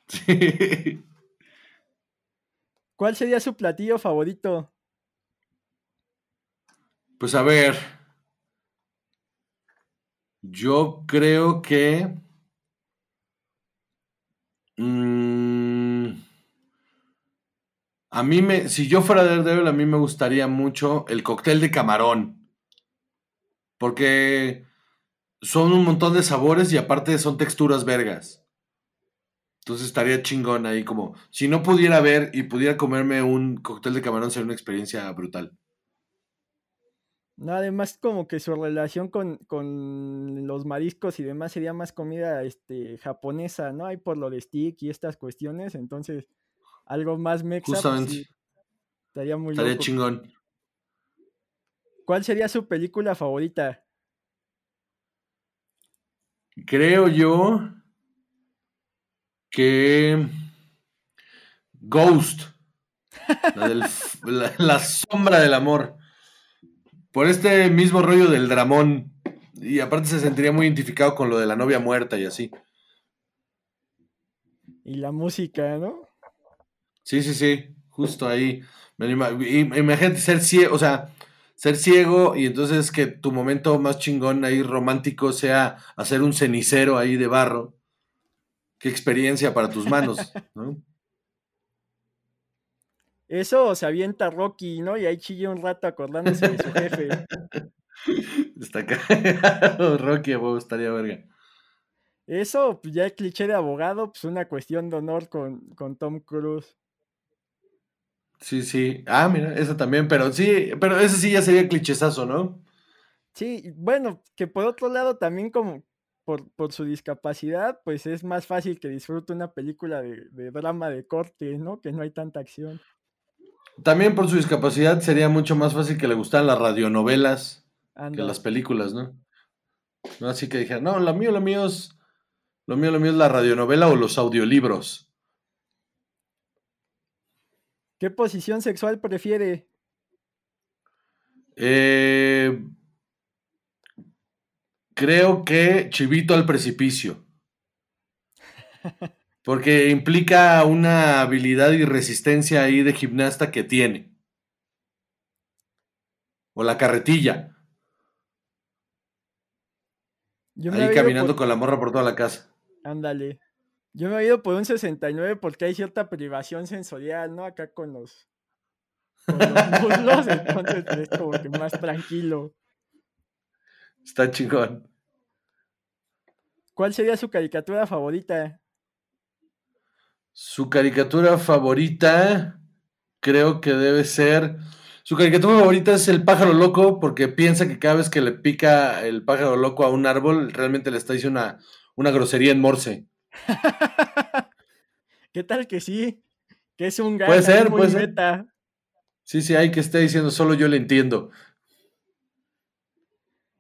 B: Sí.
A: ¿Cuál sería su platillo favorito?
B: Pues a ver. Yo creo que. mm, a mí me. Si yo fuera Daredevil, a mí me gustaría mucho el cóctel de camarón. Porque son un montón de sabores y aparte son texturas vergas. Entonces estaría chingón ahí como. Si no pudiera ver y pudiera comerme un cóctel de camarón, sería una experiencia brutal.
A: No, además como que su relación con, con los mariscos y demás sería más comida este, japonesa, ¿no? Hay por lo de stick y estas cuestiones, entonces algo más mexa, pues
B: Justamente.
A: sí, estaría muy
B: Estaría
A: loco.
B: chingón.
A: ¿Cuál sería su película favorita?
B: Creo yo que Ghost, la, del f- la- la sombra del amor, por este mismo rollo del dramón, y aparte se sentiría muy identificado con lo de la novia muerta y así.
A: Y la música, ¿no?
B: Sí, sí, sí, justo ahí. Imagínate ser ciego, o sea, ser ciego y entonces que tu momento más chingón ahí romántico sea hacer un cenicero ahí de barro. qué experiencia para tus manos, ¿no?
A: Eso se avienta Rocky, ¿no? Y ahí chilla un rato acordándose de su jefe.
B: Está cagado, Rocky, me estaría verga.
A: Eso, pues ya el cliché de abogado, pues una cuestión de honor con, con Tom Cruise.
B: Sí, sí. Ah, mira, eso también, pero sí, pero ese sí ya sería clichesazo, ¿no?
A: Sí, bueno, que por otro lado también como por, por su discapacidad, pues es más fácil que disfrute una película de, de drama de corte, ¿no? Que no hay tanta acción.
B: También por su discapacidad sería mucho más fácil que le gustaran las radionovelas que las películas, ¿no? ¿no? Así que dije, no, lo mío, lo mío es. Lo mío, lo mío es la radionovela o los audiolibros.
A: ¿Qué posición sexual prefiere?
B: Eh, creo que chivito al precipicio. Porque implica una habilidad y resistencia ahí de gimnasta que tiene. O la carretilla. ahí caminando con la morra por toda la casa.
A: Ándale. Yo me he ido por un 69 porque hay cierta privación sensorial, ¿no? Acá con los, con los muslos, entonces es como que más tranquilo.
B: Está chingón.
A: ¿Cuál sería su caricatura favorita?
B: Su caricatura favorita creo que debe ser... Su caricatura favorita es el pájaro loco porque piensa que cada vez que le pica el pájaro loco a un árbol realmente le está diciendo una, una grosería en morse.
A: ¿Qué tal que sí? Que es un
B: gato. Puede ser, puede ser. Sí, sí, hay que estar diciendo, solo yo le entiendo.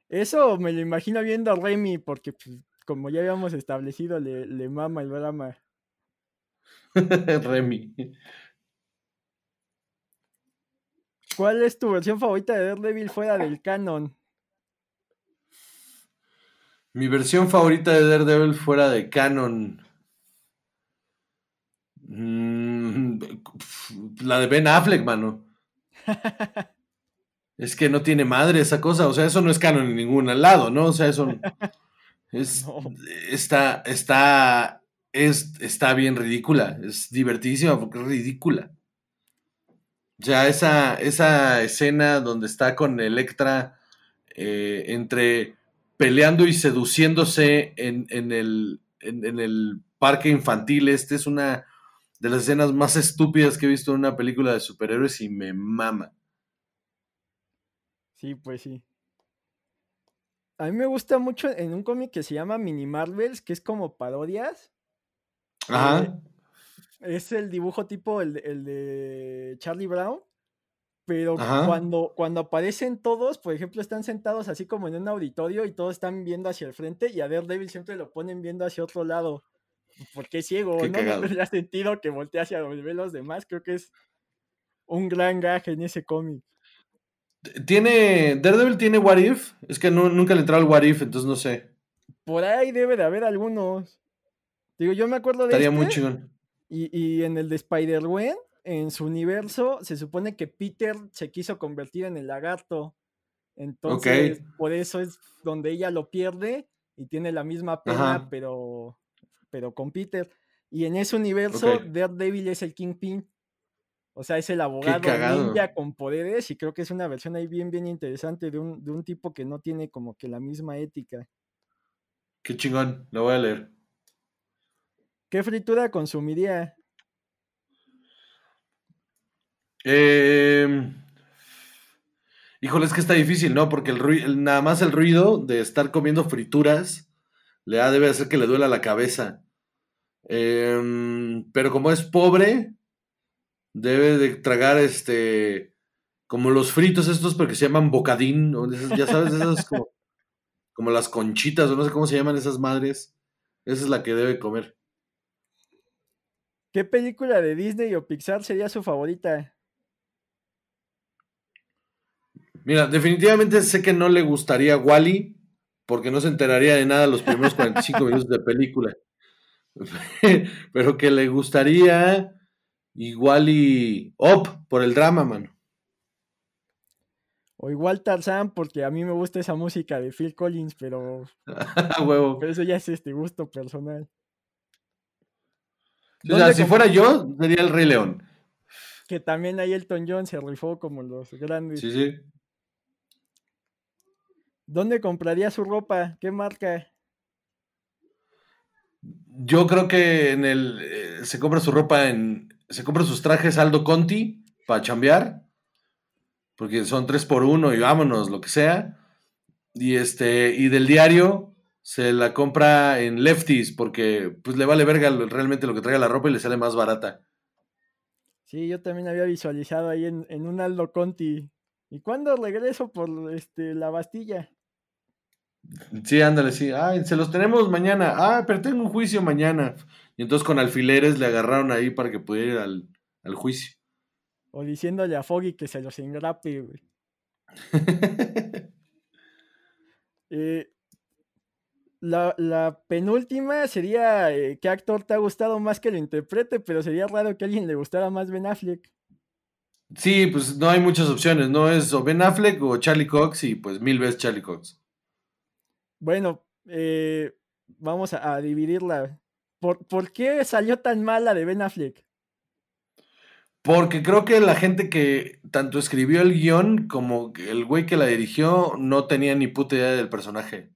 A: Eso me lo imagino viendo a Remy, porque pues, como ya habíamos establecido, le, le mama el drama.
B: Remy.
A: ¿Cuál es tu versión favorita de Daredevil fuera del canon?
B: Mi versión favorita de Daredevil fuera de canon. Mm, la de Ben Affleck, mano. es que no tiene madre esa cosa. O sea, eso no es canon en ningún lado, ¿no? O sea, eso. Es, Está. Está es, está bien ridícula, es divertidísima porque es ridícula. Ya esa, esa escena donde está con Electra eh, entre peleando y seduciéndose en, el, en, el parque infantil, este es una de las escenas más estúpidas que he visto en una película de superhéroes y me mama.
A: Sí, pues sí. A mí me gusta mucho en un cómic que se llama Mini Marvels, que es como parodias. Ajá. Eh, es el dibujo tipo el, de Charlie Brown. Pero cuando, cuando aparecen todos, por ejemplo, están sentados así como en un auditorio y todos están viendo hacia el frente y a Daredevil siempre lo ponen viendo hacia otro lado. Porque es ciego, ¿no? No tendría sentido que voltee hacia donde ve los demás. Creo que es un gran gaje en ese cómic.
B: ¿Tiene. Daredevil tiene What If? Es que nunca le entró al What If, entonces no sé.
A: Por ahí debe de haber algunos. Digo, yo me acuerdo de. Estaría muy este, chingón. Y, y, en el de Spider-Man, en su universo, se supone que Peter se quiso convertir en el lagarto. Entonces, por eso es donde ella lo pierde y tiene la misma pena, pero, pero con Peter. Y en ese universo, Daredevil es el Kingpin. O sea, es el abogado ninja con poderes y creo que es una versión ahí bien, bien interesante de un, de un tipo que no tiene como que la misma ética.
B: Qué chingón, lo voy a leer.
A: ¿Qué fritura consumiría?
B: Eh, híjole, es que está difícil, ¿no? Porque el, nada más el ruido de estar comiendo frituras le da, debe hacer que le duela la cabeza. Em, pero como es pobre, debe de tragar este como los fritos estos porque se llaman bocadín, ya sabes, esas como, como las conchitas o no sé cómo se llaman esas madres. Esa es la que debe comer.
A: ¿Qué película de Disney o Pixar sería su favorita?
B: Mira, definitivamente sé que no le gustaría Wally porque no se enteraría de nada los primeros 45 minutos de película. Pero que le gustaría igual y Op por el drama, mano.
A: O igual Tarzan, porque a mí me gusta esa música de Phil Collins, pero.
B: Huevo.
A: Pero eso ya es este gusto personal.
B: O sea, si fuera yo, sería el Rey León.
A: Que también ahí Elton John se rifó como los grandes.
B: Sí, sí.
A: ¿Dónde compraría su ropa? ¿Qué marca?
B: Yo creo que en el eh, se compra su ropa en se compra sus trajes Aldo Conti para chambear porque son tres por uno y vámonos lo que sea y este y del diario se la compra en Lefties porque pues le vale verga realmente lo que traiga la ropa y le sale más barata.
A: Sí, yo también había visualizado ahí en, en un Aldo Conti. ¿Y cuándo regreso por este la Bastilla?
B: Sí, ándale, sí. Ay, se los tenemos mañana. Ah, pero tengo un juicio mañana. Y entonces con alfileres le agarraron ahí para que pudiera ir al, al juicio.
A: O diciéndole a Foggy que se los engrape, güey. eh, la, la, penúltima sería eh, qué actor te ha gustado más que lo interprete, pero sería raro que a alguien le gustara más Ben Affleck.
B: Sí, pues no hay muchas opciones, ¿no? Es o Ben Affleck o Charlie Cox y pues mil veces Charlie Cox.
A: Bueno, eh, vamos a, dividirla. ¿Por, ¿Por, qué salió tan mala de Ben Affleck?
B: Porque creo que la gente que tanto escribió el guion como el güey que la dirigió no tenía ni puta idea del personaje.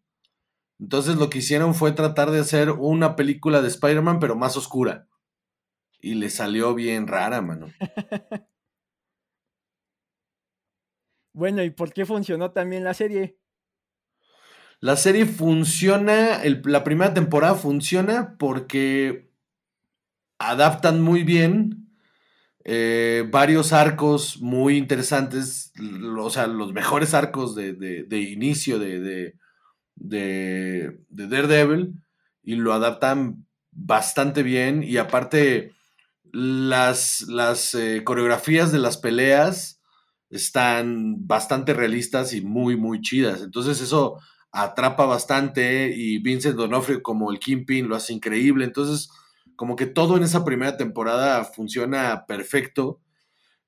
B: Entonces lo que hicieron fue tratar de hacer una película de Spider-Man pero más oscura. Y le salió bien rara, mano.
A: bueno, ¿y por qué funcionó también la serie?
B: La serie funciona, la primera temporada funciona porque adaptan muy bien eh, varios arcos muy interesantes, o sea, los mejores arcos de, inicio de, de, Daredevil y lo adaptan bastante bien y aparte las, las eh, coreografías de las peleas están bastante realistas y muy, muy chidas. Entonces eso atrapa bastante y Vincent Donofrio como el Kingpin lo hace increíble. Entonces, como que todo en esa primera temporada funciona perfecto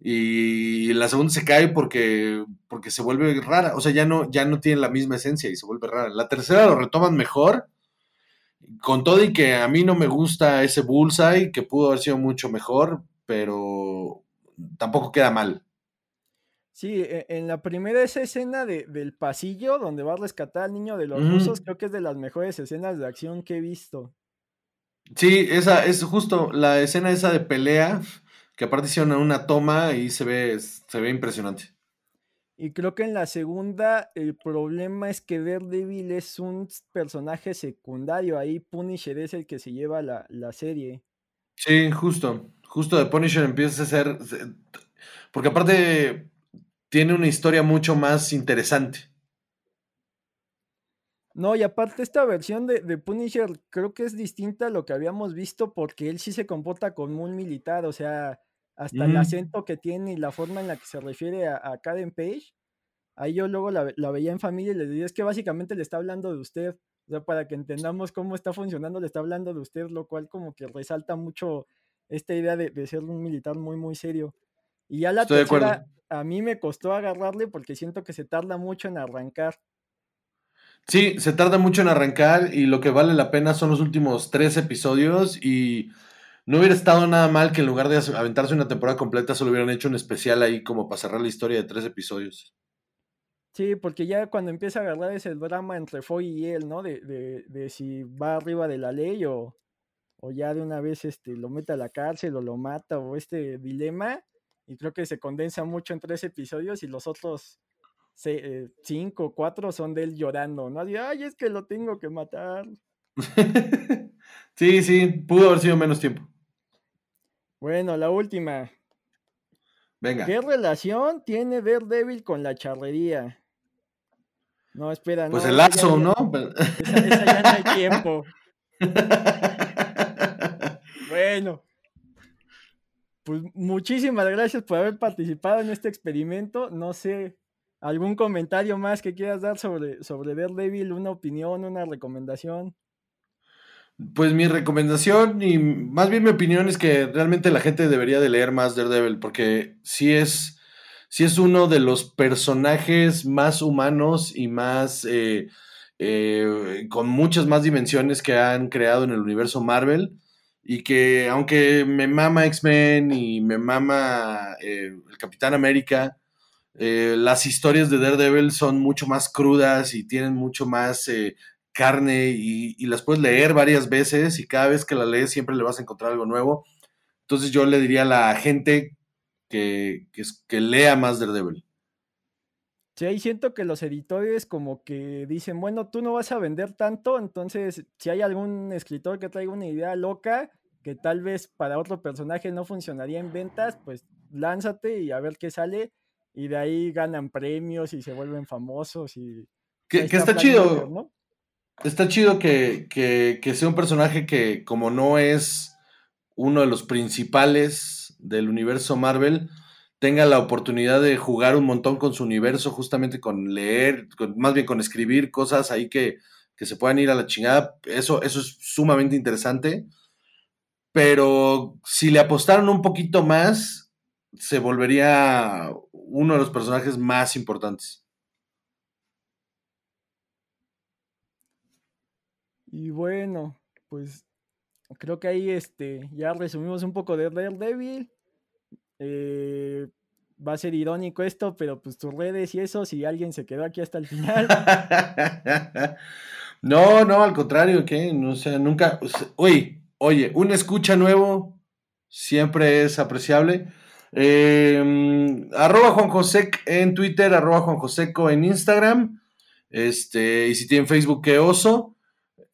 B: y la segunda se cae porque, porque se vuelve rara. O sea, ya no, ya no tiene la misma esencia y se vuelve rara. La tercera lo retoman mejor. Con todo y que a mí no me gusta ese bullseye, que pudo haber sido mucho mejor, pero tampoco queda mal.
A: Sí, e, en la primera esa escena de, del pasillo donde va a rescatar al niño de los rusos, creo que es de las mejores escenas de acción que he visto.
B: Sí, esa es justo la escena esa de pelea, que aparte hicieron una toma y se ve, se ve impresionante.
A: Y creo que en la segunda el problema es que Daredevil es un personaje secundario, ahí Punisher es el que se lleva la, la serie.
B: Sí, justo, justo de Punisher empieza a ser, porque aparte tiene una historia mucho más interesante.
A: No, y aparte esta versión de, Punisher creo que es distinta a lo que habíamos visto porque él sí se comporta como un militar, o sea, hasta el acento que tiene y la forma en la que se refiere a, a Karen Page, ahí yo luego la, veía en familia y le decía, es que básicamente le está hablando de usted, o sea, para que entendamos cómo está funcionando, le está hablando de usted, lo cual como que resalta mucho esta idea de, de ser un militar muy, muy serio. Y ya la tercera, a mí me costó agarrarle porque siento que se tarda mucho en arrancar.
B: Sí, se tarda mucho en arrancar y lo que vale la pena son los últimos tres episodios y no hubiera estado nada mal que en lugar de aventarse una temporada completa solo hubieran hecho un especial ahí como para cerrar la historia de tres episodios.
A: Sí, porque ya cuando empieza a agarrar ese drama entre Foy y él, ¿no? De, de, de si va arriba de la ley o, o ya de una vez este, lo mete a la cárcel o lo mata o este dilema y creo que se condensa mucho en tres episodios y los otros eh, cinco, cuatro son de él llorando, ¿no? ay, es que lo tengo que matar.
B: sí, sí, pudo haber sido menos tiempo.
A: Bueno, la última.
B: Venga.
A: ¿Qué relación tiene Daredevil con la charrería? No, espera,
B: pues el lazo, ¿no?
A: Esa, esa ya no hay tiempo. bueno, pues muchísimas gracias por haber participado en este experimento. No sé, algún comentario más que quieras dar sobre, sobre Daredevil, una opinión, una recomendación.
B: Pues mi recomendación y más bien mi opinión es que realmente la gente debería de leer más Daredevil porque sí es, sí es uno de los personajes más humanos y más eh, eh, con muchas más dimensiones que han creado en el universo Marvel y que aunque me mama X-Men y me mama eh, el Capitán América, eh, las historias de Daredevil son mucho más crudas y tienen mucho más eh, carne y, las puedes leer varias veces y cada vez que la lees siempre le vas a encontrar algo nuevo. Entonces yo le diría a la gente que, que, que lea más Daredevil.
A: Sí, ahí siento que los editores como que dicen, bueno, tú no vas a vender tanto, entonces si hay algún escritor que traiga una idea loca que tal vez para otro personaje no funcionaría en ventas, pues lánzate y a ver qué sale y de ahí ganan premios y se vuelven famosos y...
B: Que, está, chido, ¿no? Está chido que, que sea un personaje que como no es uno de los principales del universo Marvel, tenga la oportunidad de jugar un montón con su universo, justamente con leer, más bien con escribir cosas ahí que, se puedan ir a la chingada. Eso, eso es sumamente interesante. Pero si le apostaron un poquito más, se volvería uno de los personajes más importantes.
A: Y bueno, pues creo que ahí este, ya resumimos un poco de Daredevil. Eh, va a ser irónico esto, pero pues tus redes y eso, si alguien se quedó aquí hasta el final.
B: no, no, al contrario, que no sé, nunca. Oye, oye, un escucha nuevo siempre es apreciable. Em, arroba Juan José en Twitter, arroba Juan Joseco en Instagram. Este, y si tienen Facebook, qué oso.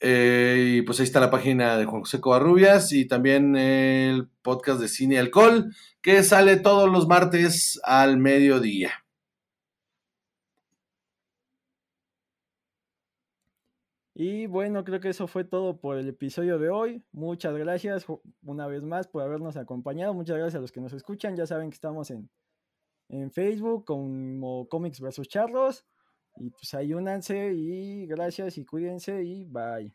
B: Eh, y pues ahí está la página de Juan José Covarrubias y también el podcast de Cine y Alcohol, que sale todos los martes al mediodía.
A: Y bueno, creo que eso fue todo por el episodio de hoy. Muchas gracias una vez más por habernos acompañado. Muchas gracias a los que nos escuchan. Ya saben que estamos en, en Facebook como Comics vs. Charlos. Y pues ayúnanse y gracias y cuídense y bye.